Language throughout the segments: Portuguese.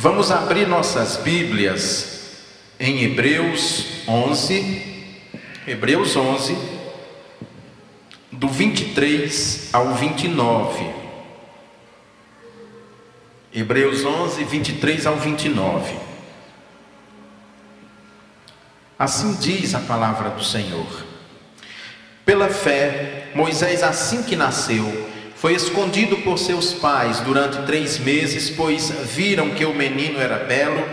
Vamos abrir nossas Bíblias em Hebreus 11, Hebreus 11, do 23 ao 29. Hebreus 11, 23 ao 29. Assim diz a palavra do Senhor. Pela fé, Moisés, assim que nasceu, foi escondido por seus pais durante três meses, pois viram que o menino era belo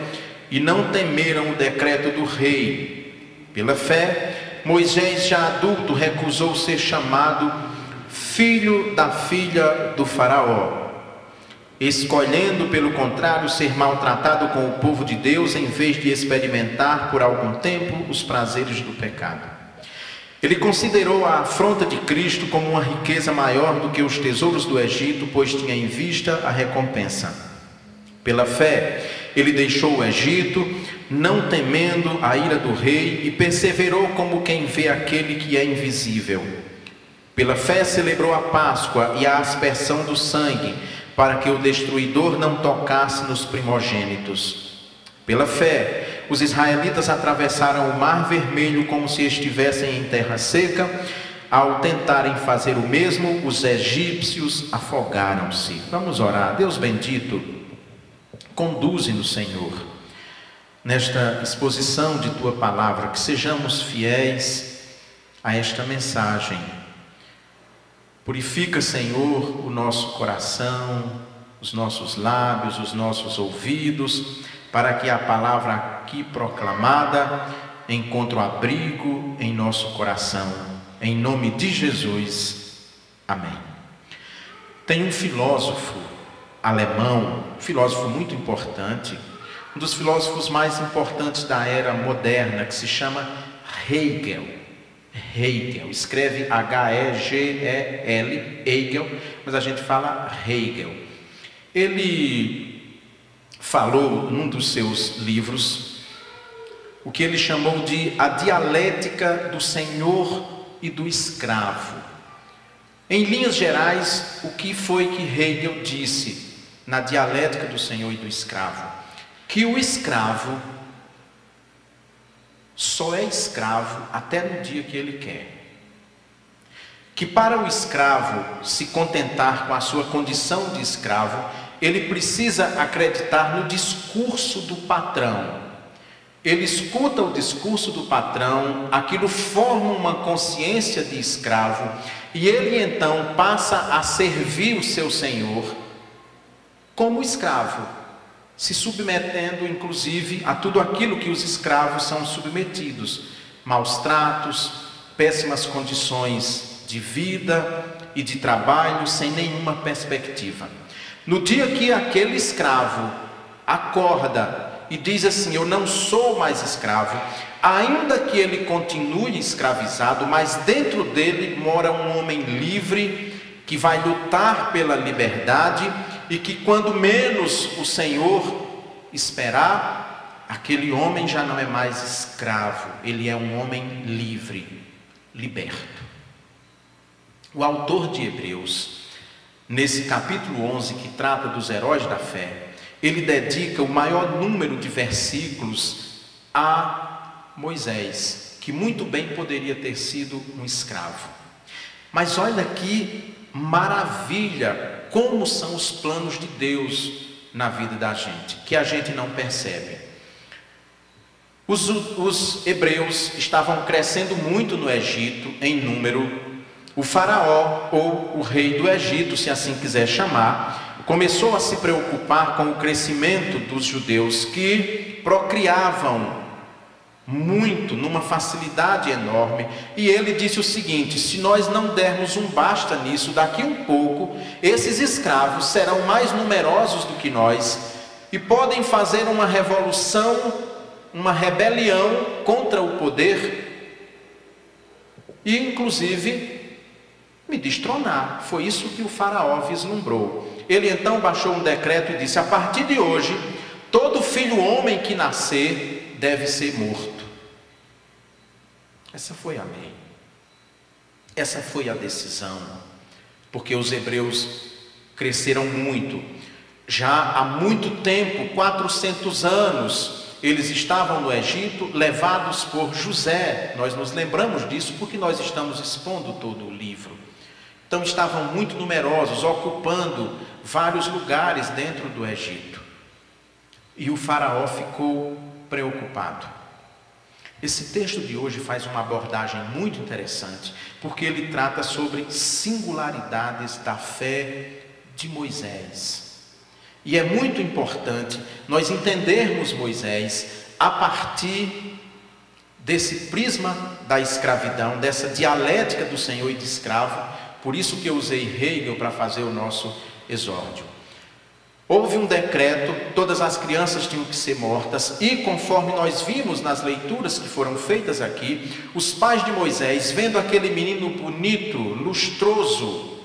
e não temeram o decreto do rei. Pela fé, Moisés, já adulto, recusou ser chamado filho da filha do Faraó, escolhendo, pelo contrário, ser maltratado com o povo de Deus em vez de experimentar por algum tempo os prazeres do pecado. Ele considerou a afronta de Cristo como uma riqueza maior do que os tesouros do Egito, pois tinha em vista a recompensa. Pela fé, ele deixou o Egito, não temendo a ira do rei, e perseverou como quem vê aquele que é invisível. Pela fé, celebrou a Páscoa e a aspersão do sangue, para que o destruidor não tocasse nos primogênitos. Pela fé, os israelitas atravessaram o Mar Vermelho como se estivessem em terra seca. Ao tentarem fazer o mesmo, os egípcios afogaram-se. Vamos orar. Deus bendito, conduze-nos, Senhor, nesta exposição de tua palavra, que sejamos fiéis a esta mensagem. Purifica, Senhor, o nosso coração, os nossos lábios, os nossos ouvidos para que a palavra aqui proclamada encontre um abrigo em nosso coração. Em nome de Jesus. Amém. Tem um filósofo alemão, filósofo muito importante, um dos filósofos mais importantes da era moderna, que se chama Hegel. Hegel, escreve H-E-G-E-L, Hegel, mas a gente fala Hegel. Ele falou num dos seus livros o que ele chamou de a dialética do senhor e do escravo. Em linhas gerais, o que foi que Hegel disse na dialética do senhor e do escravo? Que o escravo só é escravo até no dia que ele quer. Que para o escravo se contentar com a sua condição de escravo, ele precisa acreditar no discurso do patrão. Ele escuta o discurso do patrão, aquilo forma uma consciência de escravo, e ele então passa a servir o seu senhor como escravo, se submetendo inclusive a tudo aquilo que os escravos são submetidos: maus tratos, péssimas condições de vida e de trabalho sem nenhuma perspectiva. No dia que aquele escravo acorda e diz assim: Eu não sou mais escravo, ainda que ele continue escravizado, mas dentro dele mora um homem livre que vai lutar pela liberdade e que, quando menos o Senhor esperar, aquele homem já não é mais escravo, ele é um homem livre, liberto. O autor de Hebreus nesse capítulo 11, que trata dos heróis da fé, ele dedica o maior número de versículos a Moisés, que muito bem poderia ter sido um escravo. Mas olha que maravilha, como são os planos de Deus na vida da gente, que a gente não percebe. Os, os hebreus estavam crescendo muito no Egito em número, o Faraó, ou o rei do Egito, se assim quiser chamar, começou a se preocupar com o crescimento dos judeus que procriavam muito, numa facilidade enorme, e ele disse o seguinte: se nós não dermos um basta nisso, daqui um pouco, esses escravos serão mais numerosos do que nós e podem fazer uma revolução, uma rebelião contra o poder, e inclusive me destronar. Foi isso que o Faraó vislumbrou. Ele então baixou um decreto e disse: a partir de hoje, todo filho homem que nascer deve ser morto. Essa foi a lei. Essa foi a decisão. Porque os hebreus cresceram muito. já há muito tempo 400 anos eles estavam no Egito, levados por José. Nós nos lembramos disso porque nós estamos expondo todo o livro. Então estavam muito numerosos, ocupando vários lugares dentro do Egito. E o Faraó ficou preocupado. Esse texto de hoje faz uma abordagem muito interessante, porque ele trata sobre singularidades da fé de Moisés. E é muito importante nós entendermos Moisés a partir desse prisma da escravidão, dessa dialética do senhor e de escravo. Por isso que eu usei Hegel para fazer o nosso exórdio. Houve um decreto, todas as crianças tinham que ser mortas, e conforme nós vimos nas leituras que foram feitas aqui, os pais de Moisés, vendo aquele menino bonito, lustroso,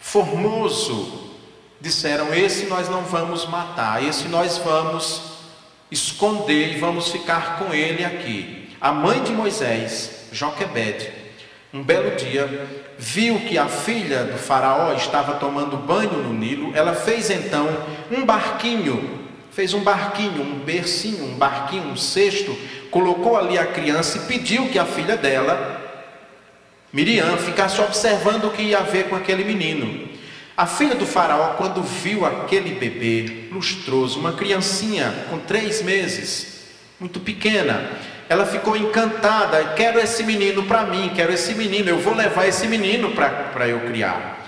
formoso, disseram: Esse nós não vamos matar, esse nós vamos esconder e vamos ficar com ele aqui. A mãe de Moisés, Joquebede, um belo dia, viu que a filha do Faraó estava tomando banho no Nilo. Ela fez então um barquinho, fez um barquinho, um bercinho, um barquinho, um cesto, colocou ali a criança e pediu que a filha dela, Miriam, ficasse observando o que ia ver com aquele menino. A filha do faraó, quando viu aquele bebê lustroso, uma criancinha com três meses, muito pequena, ela ficou encantada. Quero esse menino para mim, quero esse menino, eu vou levar esse menino para eu criar.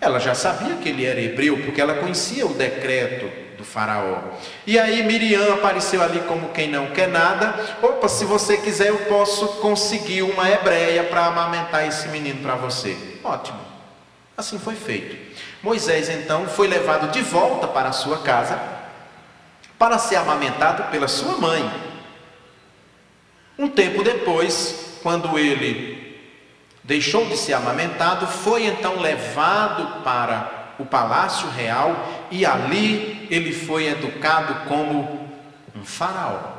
Ela já sabia que ele era hebreu, porque ela conhecia o decreto do faraó. E aí Miriam apareceu ali como quem não quer nada. Opa, se você quiser, eu posso conseguir uma hebreia para amamentar esse menino para você. Ótimo. Assim foi feito. Moisés então foi levado de volta para a sua casa para ser amamentado pela sua mãe. Um tempo depois, quando ele deixou de ser amamentado, foi então levado para o palácio real e ali ele foi educado como um faraó,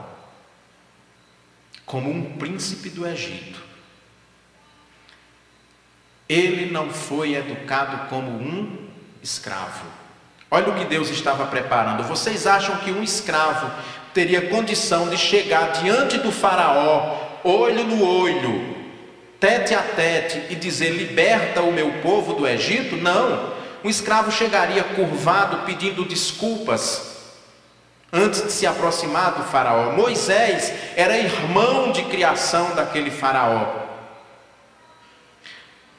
como um príncipe do Egito. Ele não foi educado como um escravo. Olha o que Deus estava preparando. Vocês acham que um escravo teria condição de chegar diante do Faraó, olho no olho, tete a tete, e dizer: Liberta o meu povo do Egito? Não. Um escravo chegaria curvado pedindo desculpas antes de se aproximar do Faraó. Moisés era irmão de criação daquele Faraó.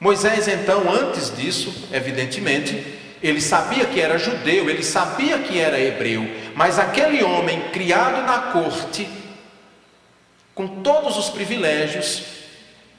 Moisés, então, antes disso, evidentemente, ele sabia que era judeu, ele sabia que era hebreu, mas aquele homem criado na corte, com todos os privilégios,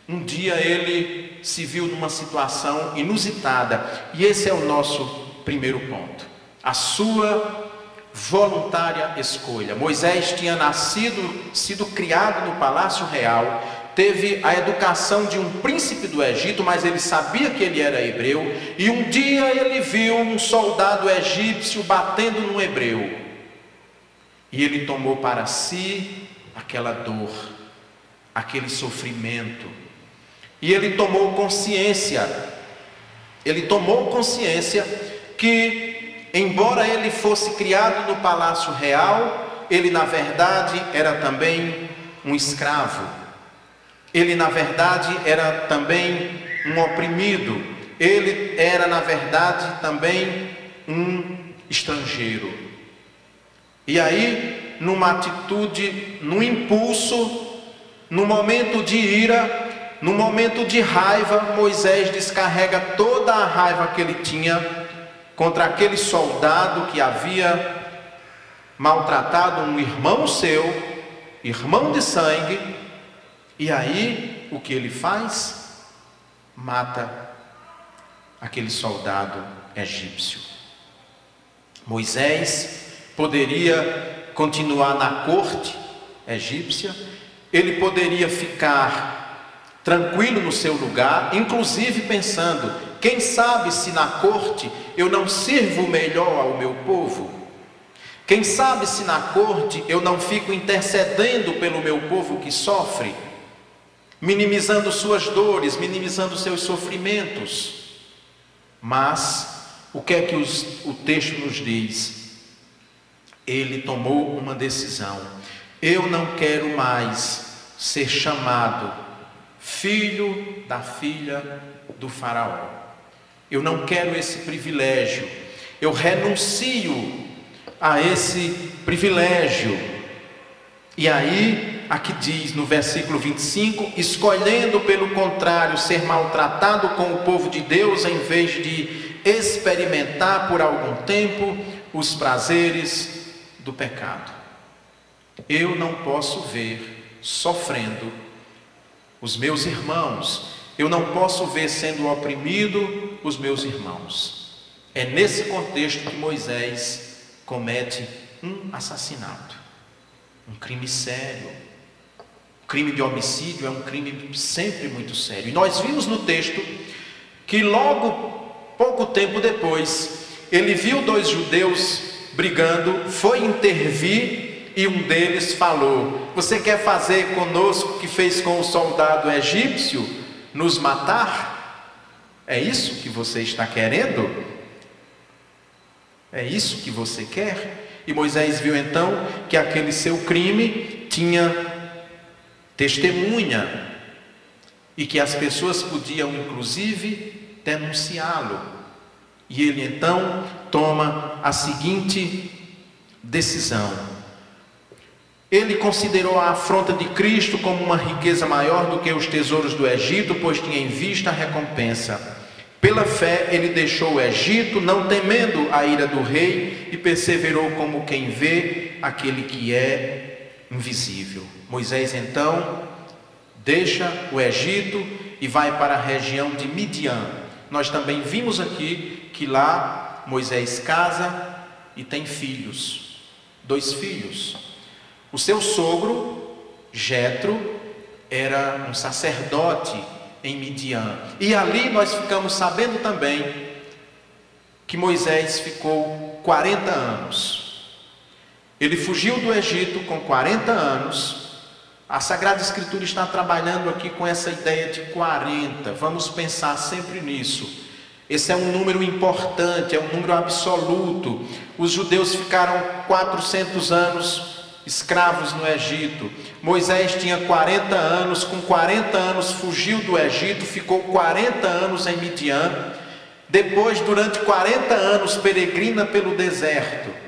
um dia ele se viu numa situação inusitada, e esse é o nosso primeiro ponto. A sua voluntária escolha. Moisés tinha nascido, sido criado no palácio real, teve a educação de um príncipe do Egito, mas ele sabia que ele era hebreu, e um dia ele viu um soldado egípcio batendo num hebreu. E ele tomou para si aquela dor, aquele sofrimento. E ele tomou consciência, ele tomou consciência que, embora ele fosse criado no palácio real, ele na verdade era também um escravo ele, na verdade, era também um oprimido, ele era, na verdade, também um estrangeiro. E aí, numa atitude, num impulso, no momento de ira, no momento de raiva, Moisés descarrega toda a raiva que ele tinha contra aquele soldado que havia maltratado um irmão seu, irmão de sangue, e aí, o que ele faz? Mata aquele soldado egípcio. Moisés poderia continuar na corte egípcia, ele poderia ficar tranquilo no seu lugar, inclusive pensando: quem sabe se na corte eu não sirvo melhor ao meu povo? Quem sabe se na corte eu não fico intercedendo pelo meu povo que sofre? Minimizando suas dores, minimizando seus sofrimentos. Mas o que é que os, o texto nos diz? Ele tomou uma decisão. Eu não quero mais ser chamado filho da filha do Faraó. Eu não quero esse privilégio. Eu renuncio a esse privilégio. E aí, aqui diz no versículo 25: escolhendo pelo contrário ser maltratado com o povo de Deus, em vez de experimentar por algum tempo os prazeres do pecado. Eu não posso ver sofrendo os meus irmãos, eu não posso ver sendo oprimido os meus irmãos. É nesse contexto que Moisés comete um assassinato, um crime sério. Crime de homicídio é um crime sempre muito sério. E nós vimos no texto que logo pouco tempo depois, ele viu dois judeus brigando, foi intervir e um deles falou: Você quer fazer conosco o que fez com o soldado egípcio? Nos matar? É isso que você está querendo? É isso que você quer? E Moisés viu então que aquele seu crime tinha testemunha e que as pessoas podiam inclusive denunciá-lo. E ele então toma a seguinte decisão. Ele considerou a afronta de Cristo como uma riqueza maior do que os tesouros do Egito, pois tinha em vista a recompensa. Pela fé, ele deixou o Egito, não temendo a ira do rei, e perseverou como quem vê aquele que é invisível. Moisés então deixa o Egito e vai para a região de Midian. Nós também vimos aqui que lá Moisés casa e tem filhos, dois filhos. O seu sogro, Jetro, era um sacerdote em Midian. E ali nós ficamos sabendo também que Moisés ficou 40 anos. Ele fugiu do Egito com 40 anos. A Sagrada Escritura está trabalhando aqui com essa ideia de 40. Vamos pensar sempre nisso. Esse é um número importante, é um número absoluto. Os judeus ficaram 400 anos escravos no Egito. Moisés tinha 40 anos, com 40 anos fugiu do Egito, ficou 40 anos em Midian. Depois, durante 40 anos, peregrina pelo deserto.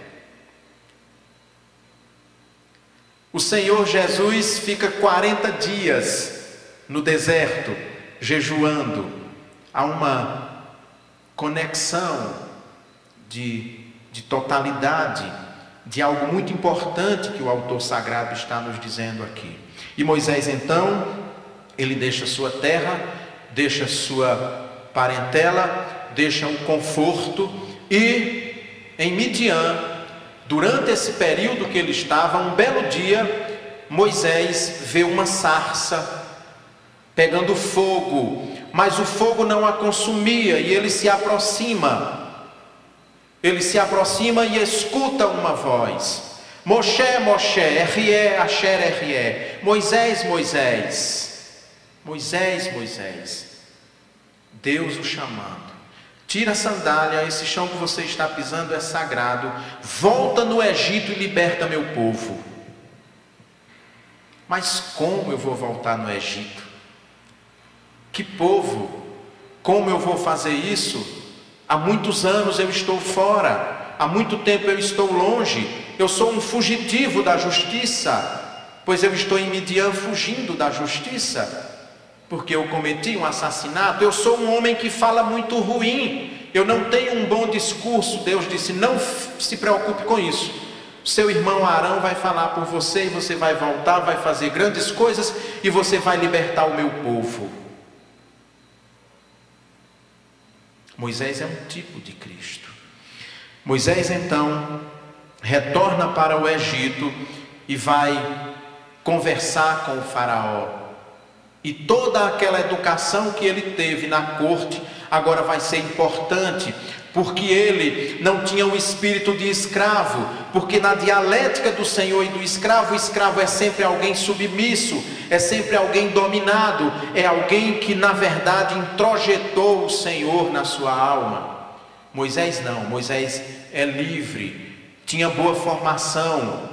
O Senhor Jesus fica 40 dias no deserto, jejuando. Há uma conexão de, de totalidade de algo muito importante que o autor sagrado está nos dizendo aqui. E Moisés então, ele deixa sua terra, deixa sua parentela, deixa o conforto e em Midian, durante esse período que ele estava, um belo dia, Moisés vê uma sarça pegando fogo, mas o fogo não a consumia e ele se aproxima ele se aproxima e escuta uma voz. Moshe, Moshe, R.E. Asher, R.E. Moisés, Moisés. Moisés, Moisés. Deus o chamando. Tira a sandália, esse chão que você está pisando é sagrado. Volta no Egito e liberta meu povo. Mas como eu vou voltar no Egito? Que povo? Como eu vou fazer isso? Há muitos anos eu estou fora, há muito tempo eu estou longe, eu sou um fugitivo da justiça, pois eu estou em Midian fugindo da justiça, porque eu cometi um assassinato. Eu sou um homem que fala muito ruim, eu não tenho um bom discurso. Deus disse: não se preocupe com isso. Seu irmão Arão vai falar por você e você vai voltar, vai fazer grandes coisas e você vai libertar o meu povo. Moisés é um tipo de Cristo. Moisés então retorna para o Egito e vai conversar com o Faraó. E toda aquela educação que ele teve na corte agora vai ser importante, porque ele não tinha o espírito de escravo, porque na dialética do Senhor e do escravo, o escravo é sempre alguém submisso, é sempre alguém dominado, é alguém que na verdade introjetou o Senhor na sua alma. Moisés não, Moisés é livre, tinha boa formação,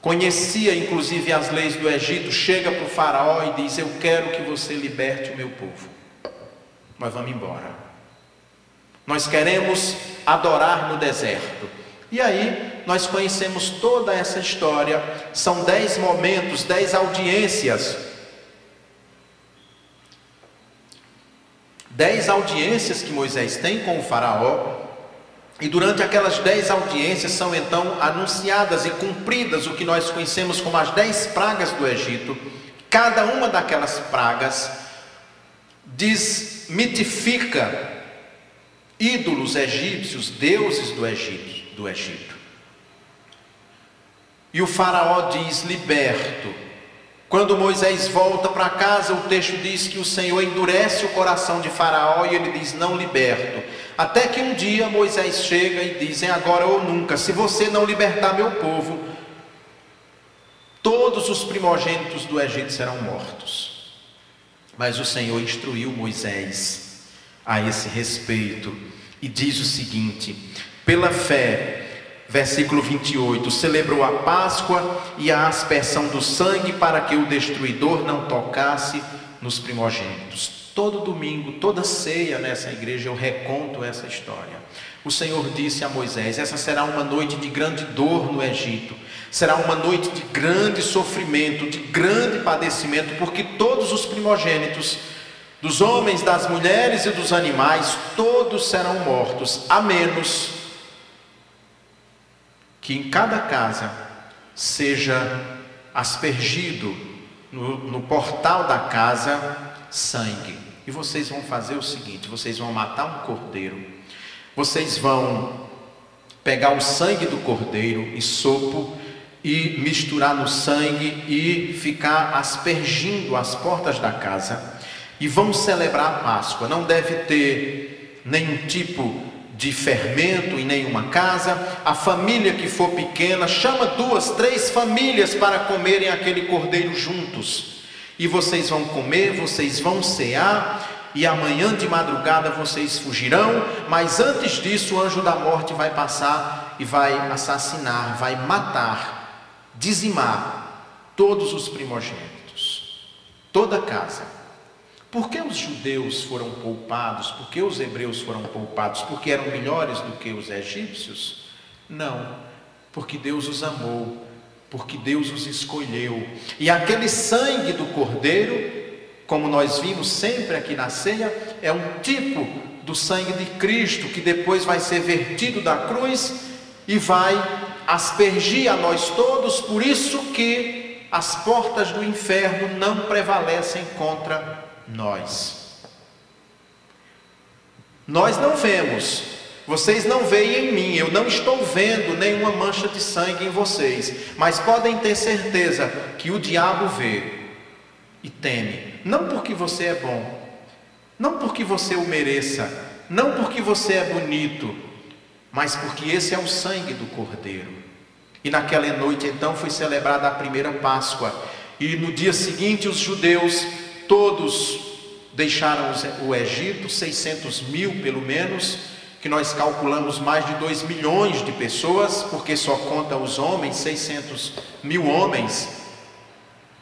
conhecia inclusive as leis do Egito, chega para o faraó e diz: Eu quero que você liberte o meu povo. Nós vamos embora. Nós queremos adorar no deserto. E aí nós conhecemos toda essa história. São dez momentos, dez audiências. Dez audiências que Moisés tem com o faraó. E durante aquelas dez audiências são então anunciadas e cumpridas o que nós conhecemos como as dez pragas do Egito. Cada uma daquelas pragas desmitifica ídolos egípcios, deuses do Egito, do Egito. E o faraó diz: liberto. Quando Moisés volta para casa, o texto diz que o Senhor endurece o coração de Faraó e ele diz: Não liberto. Até que um dia Moisés chega e diz: É agora ou nunca. Se você não libertar meu povo, todos os primogênitos do Egito serão mortos. Mas o Senhor instruiu Moisés a esse respeito e diz o seguinte: Pela fé, versículo 28, celebrou a Páscoa e a aspersão do sangue para que o destruidor não tocasse nos primogênitos. Todo domingo, toda ceia nessa igreja eu reconto essa história. O Senhor disse a Moisés: Essa será uma noite de grande dor no Egito, será uma noite de grande sofrimento, de grande padecimento, porque todos os primogênitos, dos homens, das mulheres e dos animais, todos serão mortos, a menos que em cada casa seja aspergido no, no portal da casa sangue. E vocês vão fazer o seguinte: vocês vão matar um cordeiro, vocês vão pegar o sangue do cordeiro e sopo e misturar no sangue e ficar aspergindo as portas da casa e vão celebrar a Páscoa. Não deve ter nenhum tipo de fermento em nenhuma casa. A família que for pequena, chama duas, três famílias para comerem aquele cordeiro juntos. E vocês vão comer, vocês vão cear, e amanhã de madrugada vocês fugirão, mas antes disso o anjo da morte vai passar e vai assassinar, vai matar, dizimar todos os primogênitos, toda casa. Por que os judeus foram poupados? Por que os hebreus foram poupados? Porque eram melhores do que os egípcios? Não, porque Deus os amou, porque Deus os escolheu. E aquele sangue do cordeiro, como nós vimos sempre aqui na ceia, é um tipo do sangue de Cristo que depois vai ser vertido da cruz e vai aspergir a nós todos, por isso que as portas do inferno não prevalecem contra nós. Nós não vemos, vocês não veem em mim, eu não estou vendo nenhuma mancha de sangue em vocês, mas podem ter certeza que o diabo vê e teme, não porque você é bom, não porque você o mereça, não porque você é bonito, mas porque esse é o sangue do Cordeiro. E naquela noite então foi celebrada a primeira Páscoa, e no dia seguinte os judeus todos deixaram o Egito, 600 mil pelo menos, que nós calculamos mais de 2 milhões de pessoas, porque só conta os homens, 600 mil homens,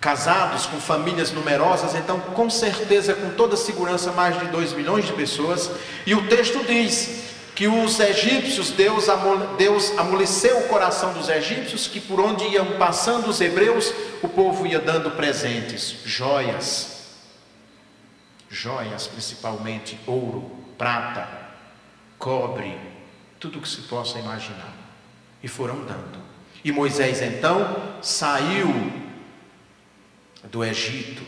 casados com famílias numerosas, então com certeza, com toda segurança, mais de 2 milhões de pessoas, e o texto diz que os egípcios, Deus, Deus amoleceu o coração dos egípcios, que por onde iam passando os hebreus, o povo ia dando presentes, joias, joias, principalmente ouro, prata, cobre, tudo que se possa imaginar. E foram dando. E Moisés então saiu do Egito,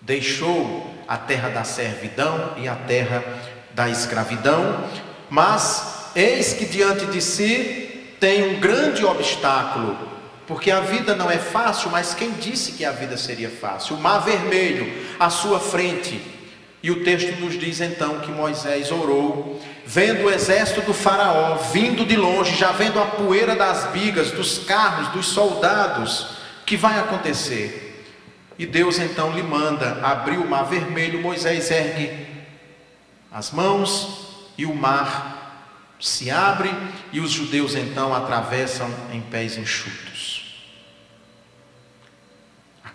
deixou a terra da servidão e a terra da escravidão, mas eis que diante de si tem um grande obstáculo, porque a vida não é fácil, mas quem disse que a vida seria fácil? O mar vermelho à sua frente. E o texto nos diz então que Moisés orou, vendo o exército do Faraó vindo de longe, já vendo a poeira das bigas, dos carros, dos soldados, que vai acontecer? E Deus então lhe manda abrir o mar vermelho. Moisés ergue as mãos e o mar se abre e os judeus então atravessam em pés enxutos.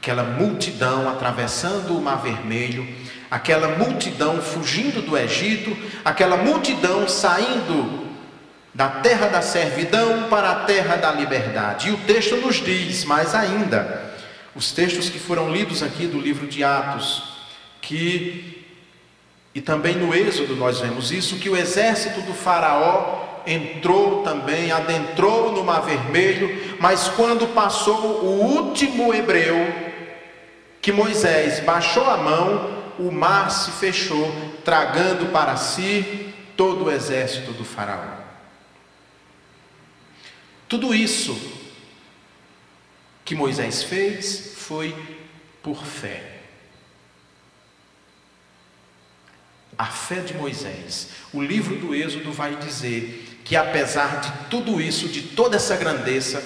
Aquela multidão atravessando o Mar Vermelho, aquela multidão fugindo do Egito, aquela multidão saindo da terra da servidão para a terra da liberdade. E o texto nos diz mais ainda, os textos que foram lidos aqui do livro de Atos, que e também no Êxodo nós vemos isso, que o exército do Faraó entrou também, adentrou no Mar Vermelho, mas quando passou o último hebreu, que Moisés baixou a mão, o mar se fechou, tragando para si todo o exército do Faraó. Tudo isso que Moisés fez foi por fé. a fé de Moisés. O livro do Êxodo vai dizer que, apesar de tudo isso, de toda essa grandeza,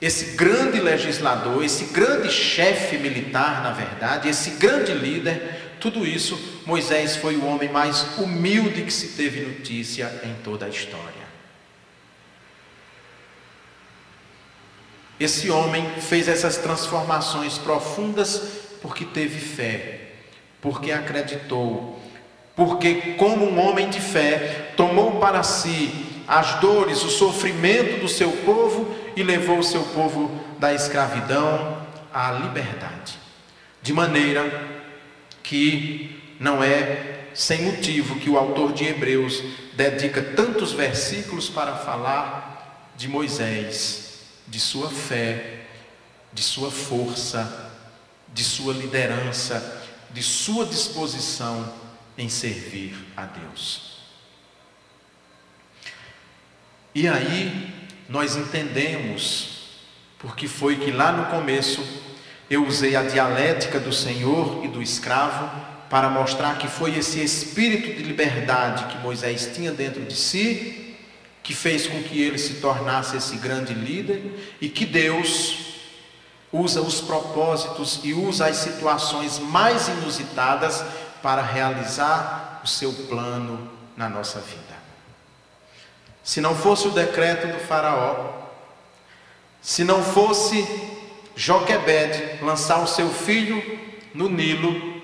esse grande legislador, esse grande chefe militar, na verdade, esse grande líder, tudo isso, Moisés foi o homem mais humilde que se teve notícia em toda a história. Esse homem fez essas transformações profundas porque teve fé, porque acreditou porque, como um homem de fé, tomou para si as dores, o sofrimento do seu povo e levou o seu povo da escravidão à liberdade. De maneira que não é sem motivo que o autor de Hebreus dedica tantos versículos para falar de Moisés, de sua fé, de sua força, de sua liderança, de sua disposição em servir a Deus. E aí nós entendemos porque foi que lá no começo eu usei a dialética do Senhor e do escravo para mostrar que foi esse espírito de liberdade que Moisés tinha dentro de si que fez com que ele se tornasse esse grande líder e que Deus usa os propósitos e usa as situações mais inusitadas para realizar o seu plano na nossa vida. Se não fosse o decreto do Faraó, se não fosse Joquebed lançar o seu filho no Nilo,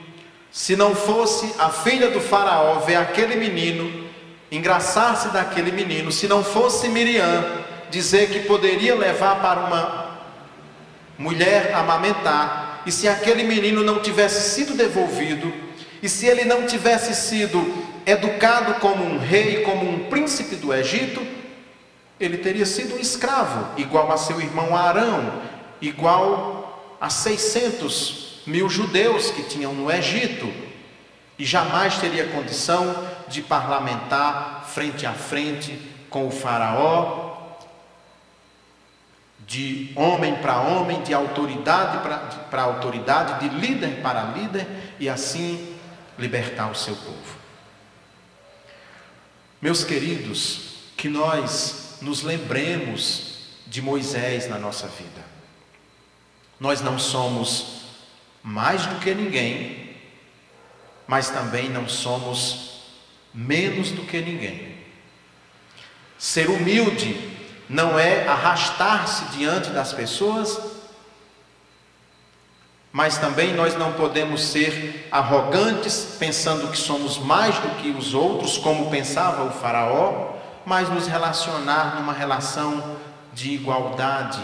se não fosse a filha do Faraó ver aquele menino, engraçar-se daquele menino, se não fosse Miriam dizer que poderia levar para uma mulher amamentar, e se aquele menino não tivesse sido devolvido, e se ele não tivesse sido educado como um rei, como um príncipe do Egito, ele teria sido um escravo, igual a seu irmão Arão, igual a 600 mil judeus que tinham no Egito, e jamais teria condição de parlamentar frente a frente com o Faraó, de homem para homem, de autoridade para autoridade, de líder para líder, e assim libertar o seu povo. Meus queridos, que nós nos lembremos de Moisés na nossa vida. Nós não somos mais do que ninguém, mas também não somos menos do que ninguém. Ser humilde não é arrastar-se diante das pessoas mas também nós não podemos ser arrogantes, pensando que somos mais do que os outros, como pensava o Faraó, mas nos relacionar numa relação de igualdade,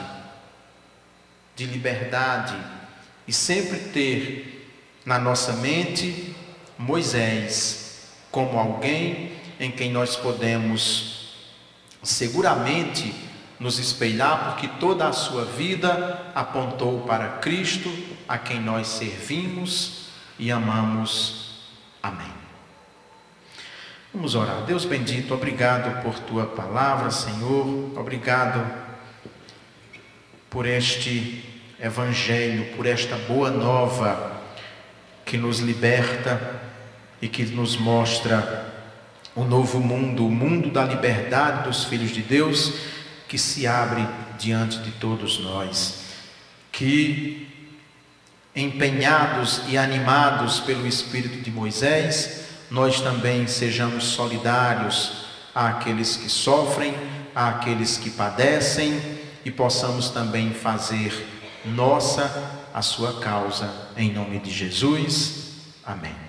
de liberdade, e sempre ter na nossa mente Moisés como alguém em quem nós podemos seguramente nos espelhar, porque toda a sua vida apontou para Cristo, a quem nós servimos e amamos. Amém. Vamos orar. Deus bendito, obrigado por tua palavra, Senhor. Obrigado por este evangelho, por esta boa nova que nos liberta e que nos mostra o novo mundo, o mundo da liberdade dos filhos de Deus que se abre diante de todos nós. Que, empenhados e animados pelo Espírito de Moisés, nós também sejamos solidários àqueles que sofrem, àqueles que padecem e possamos também fazer nossa a sua causa, em nome de Jesus. Amém.